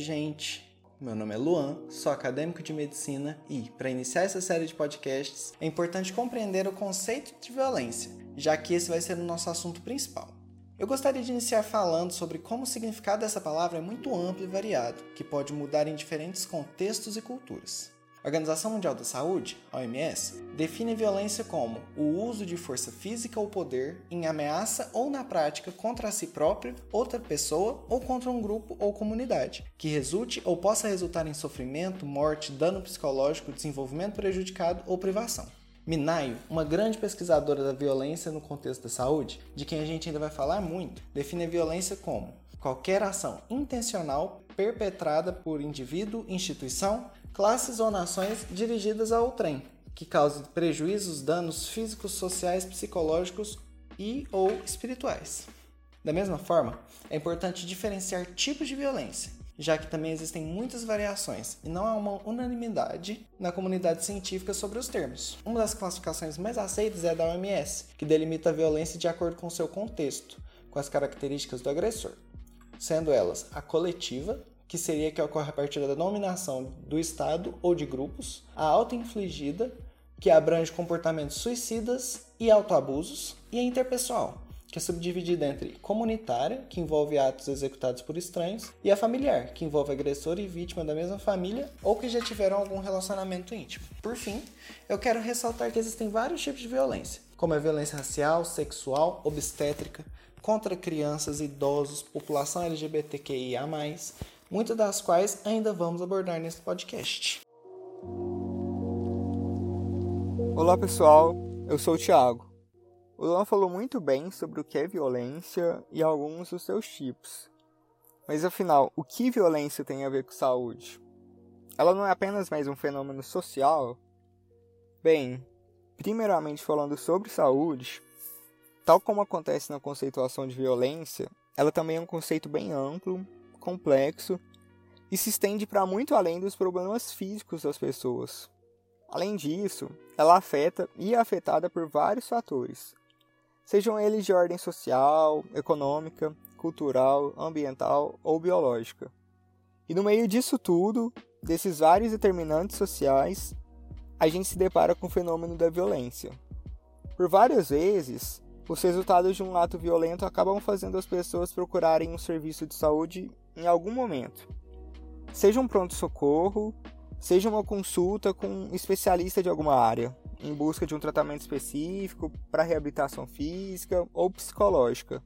gente! Meu nome é Luan, sou acadêmico de medicina e, para iniciar essa série de podcasts, é importante compreender o conceito de violência, já que esse vai ser o nosso assunto principal. Eu gostaria de iniciar falando sobre como o significado dessa palavra é muito amplo e variado, que pode mudar em diferentes contextos e culturas. A Organização Mundial da Saúde, OMS, define violência como o uso de força física ou poder em ameaça ou na prática contra si próprio, outra pessoa ou contra um grupo ou comunidade, que resulte ou possa resultar em sofrimento, morte, dano psicológico, desenvolvimento prejudicado ou privação. Minayo, uma grande pesquisadora da violência no contexto da saúde, de quem a gente ainda vai falar muito, define a violência como qualquer ação intencional perpetrada por indivíduo, instituição, classes ou nações dirigidas ao trem, que cause prejuízos, danos físicos, sociais, psicológicos e ou espirituais. Da mesma forma, é importante diferenciar tipos de violência, já que também existem muitas variações e não há uma unanimidade na comunidade científica sobre os termos. Uma das classificações mais aceitas é a da OMS, que delimita a violência de acordo com seu contexto, com as características do agressor, sendo elas a coletiva, que seria que ocorre a partir da dominação do Estado ou de grupos, a auto-infligida, que abrange comportamentos suicidas e autoabusos, e a interpessoal, que é subdividida entre comunitária, que envolve atos executados por estranhos, e a familiar, que envolve agressor e vítima da mesma família ou que já tiveram algum relacionamento íntimo. Por fim, eu quero ressaltar que existem vários tipos de violência, como a violência racial, sexual, obstétrica, contra crianças, idosos, população LGBTQIA, muitas das quais ainda vamos abordar nesse podcast. Olá pessoal, eu sou o Thiago. O Luan falou muito bem sobre o que é violência e alguns dos seus tipos. Mas afinal, o que violência tem a ver com saúde? Ela não é apenas mais um fenômeno social? Bem, primeiramente falando sobre saúde, tal como acontece na conceituação de violência, ela também é um conceito bem amplo complexo e se estende para muito além dos problemas físicos das pessoas. Além disso, ela afeta e é afetada por vários fatores, sejam eles de ordem social, econômica, cultural, ambiental ou biológica. E no meio disso tudo, desses vários determinantes sociais, a gente se depara com o fenômeno da violência. Por várias vezes, os resultados de um ato violento acabam fazendo as pessoas procurarem um serviço de saúde em algum momento. Seja um pronto-socorro, seja uma consulta com um especialista de alguma área, em busca de um tratamento específico para reabilitação física ou psicológica.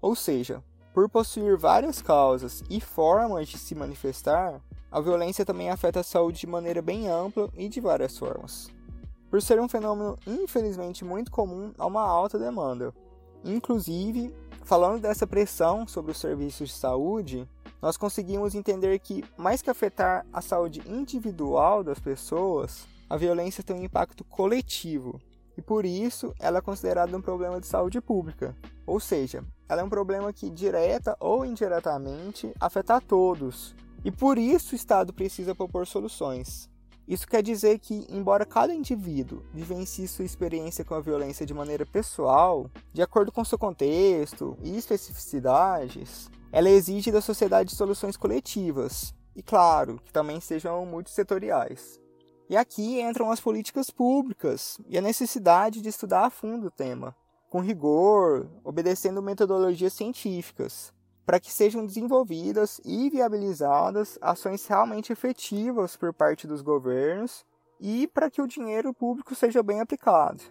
Ou seja, por possuir várias causas e formas de se manifestar, a violência também afeta a saúde de maneira bem ampla e de várias formas. Por ser um fenômeno infelizmente muito comum a uma alta demanda. Inclusive, falando dessa pressão sobre os serviços de saúde, nós conseguimos entender que, mais que afetar a saúde individual das pessoas, a violência tem um impacto coletivo e por isso ela é considerada um problema de saúde pública. Ou seja, ela é um problema que direta ou indiretamente afeta a todos. E por isso o Estado precisa propor soluções. Isso quer dizer que, embora cada indivíduo vivencie sua experiência com a violência de maneira pessoal, de acordo com seu contexto e especificidades, ela exige da sociedade soluções coletivas e, claro, que também sejam multissetoriais. E aqui entram as políticas públicas e a necessidade de estudar a fundo o tema, com rigor, obedecendo metodologias científicas, para que sejam desenvolvidas e viabilizadas ações realmente efetivas por parte dos governos e para que o dinheiro público seja bem aplicado.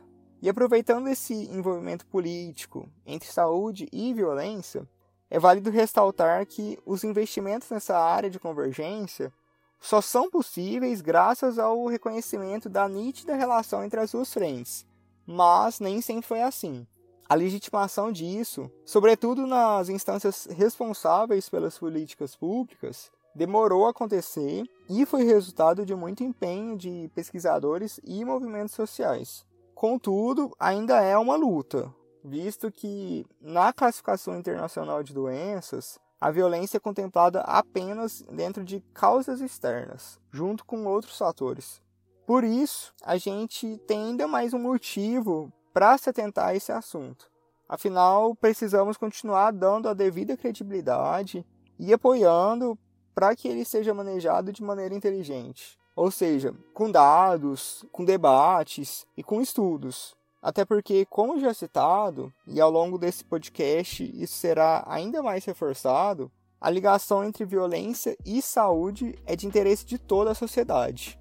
E aproveitando esse envolvimento político entre saúde e violência, é válido ressaltar que os investimentos nessa área de convergência só são possíveis graças ao reconhecimento da nítida relação entre as duas frentes, mas nem sempre foi assim. A legitimação disso, sobretudo nas instâncias responsáveis pelas políticas públicas, demorou a acontecer e foi resultado de muito empenho de pesquisadores e movimentos sociais. Contudo, ainda é uma luta, visto que na classificação internacional de doenças, a violência é contemplada apenas dentro de causas externas, junto com outros fatores. Por isso, a gente tem ainda mais um motivo para se atentar a esse assunto. Afinal, precisamos continuar dando a devida credibilidade e apoiando para que ele seja manejado de maneira inteligente. Ou seja, com dados, com debates e com estudos. Até porque, como já citado, e ao longo desse podcast isso será ainda mais reforçado, a ligação entre violência e saúde é de interesse de toda a sociedade.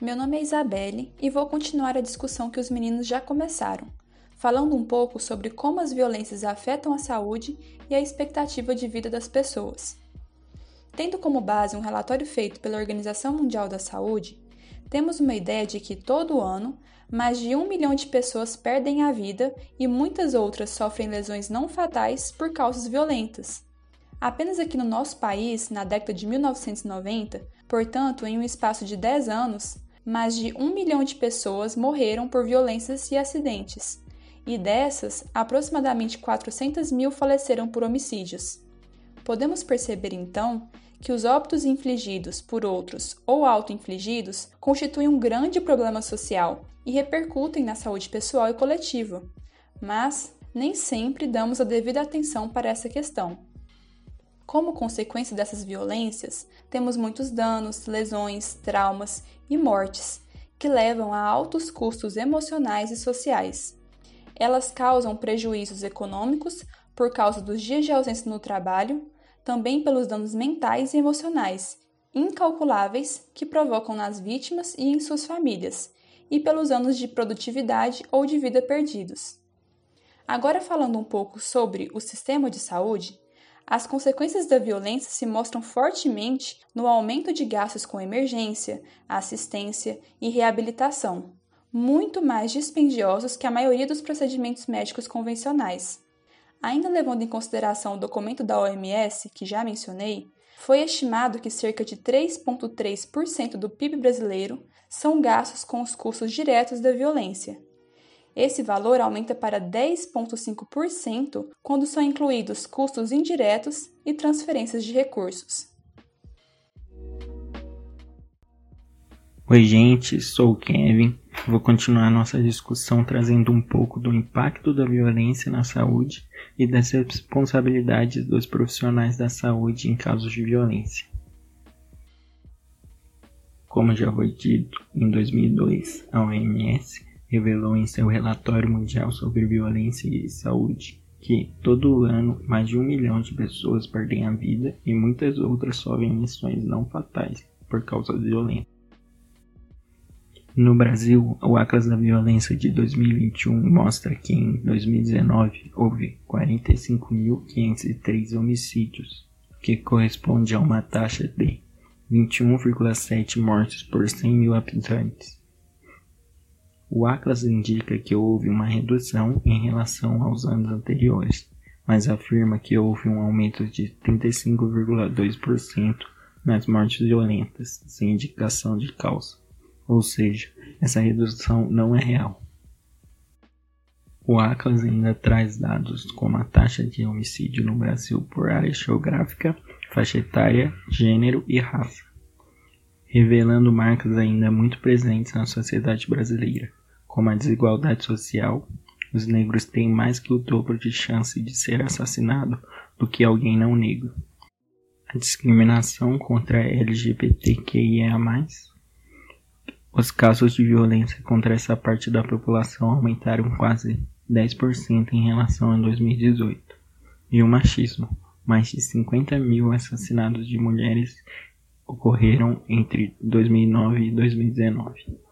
Meu nome é Isabelle e vou continuar a discussão que os meninos já começaram, falando um pouco sobre como as violências afetam a saúde e a expectativa de vida das pessoas. Tendo como base um relatório feito pela Organização Mundial da Saúde, temos uma ideia de que todo ano mais de um milhão de pessoas perdem a vida e muitas outras sofrem lesões não fatais por causas violentas. Apenas aqui no nosso país, na década de 1990, portanto, em um espaço de 10 anos, mais de um milhão de pessoas morreram por violências e acidentes, e dessas, aproximadamente 400 mil faleceram por homicídios. Podemos perceber então que os óbitos infligidos por outros ou auto-infligidos constituem um grande problema social e repercutem na saúde pessoal e coletiva, mas nem sempre damos a devida atenção para essa questão. Como consequência dessas violências, temos muitos danos, lesões, traumas e mortes, que levam a altos custos emocionais e sociais elas causam prejuízos econômicos por causa dos dias de ausência no trabalho, também pelos danos mentais e emocionais incalculáveis que provocam nas vítimas e em suas famílias, e pelos anos de produtividade ou de vida perdidos. Agora, falando um pouco sobre o sistema de saúde, as consequências da violência se mostram fortemente no aumento de gastos com emergência, assistência e reabilitação, muito mais dispendiosos que a maioria dos procedimentos médicos convencionais. Ainda levando em consideração o documento da OMS, que já mencionei, foi estimado que cerca de 3,3% do PIB brasileiro são gastos com os custos diretos da violência. Esse valor aumenta para 10,5% quando são incluídos custos indiretos e transferências de recursos. Oi, gente, sou o Kevin. Vou continuar nossa discussão trazendo um pouco do impacto da violência na saúde e das responsabilidades dos profissionais da saúde em casos de violência. Como já foi dito, em 2002, a OMS revelou em seu relatório mundial sobre violência e saúde que todo ano mais de um milhão de pessoas perdem a vida e muitas outras sofrem lesões não fatais por causa da violência. No Brasil, o Atlas da Violência de 2021 mostra que em 2019 houve 45.503 homicídios, que corresponde a uma taxa de 21,7 mortes por 100 mil habitantes. O Atlas indica que houve uma redução em relação aos anos anteriores, mas afirma que houve um aumento de 35,2% nas mortes violentas, sem indicação de causa ou seja, essa redução não é real. O Atlas ainda traz dados como a taxa de homicídio no Brasil por área geográfica, faixa etária, gênero e raça, revelando marcas ainda muito presentes na sociedade brasileira, como a desigualdade social. Os negros têm mais que o dobro de chance de ser assassinado do que alguém não negro. A discriminação contra LGBTQIA+, os casos de violência contra essa parte da população aumentaram quase 10% em relação a 2018. E o machismo, mais de 50 mil assassinatos de mulheres ocorreram entre 2009 e 2019.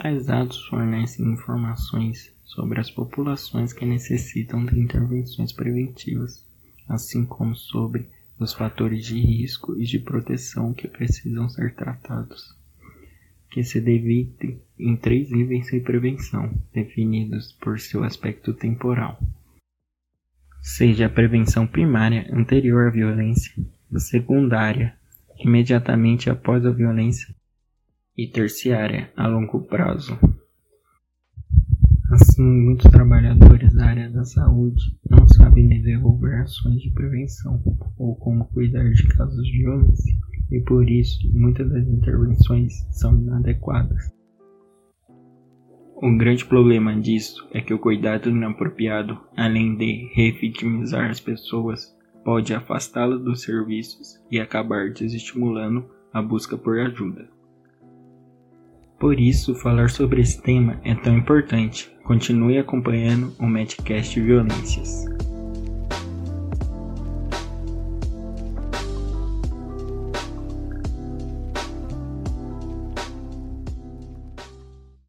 Tais dados fornecem informações sobre as populações que necessitam de intervenções preventivas, assim como sobre os fatores de risco e de proteção que precisam ser tratados que se divide em três níveis de prevenção, definidos por seu aspecto temporal. Seja a prevenção primária anterior à violência, secundária imediatamente após a violência e terciária a longo prazo. Assim, muitos trabalhadores da área da saúde não sabem desenvolver ações de prevenção ou como cuidar de casos de violência e por isso muitas das intervenções são inadequadas. O grande problema disso é que o cuidado inapropriado, além de revitimizar as pessoas, pode afastá-la dos serviços e acabar desestimulando a busca por ajuda. Por isso, falar sobre esse tema é tão importante. Continue acompanhando o Medcast Violências.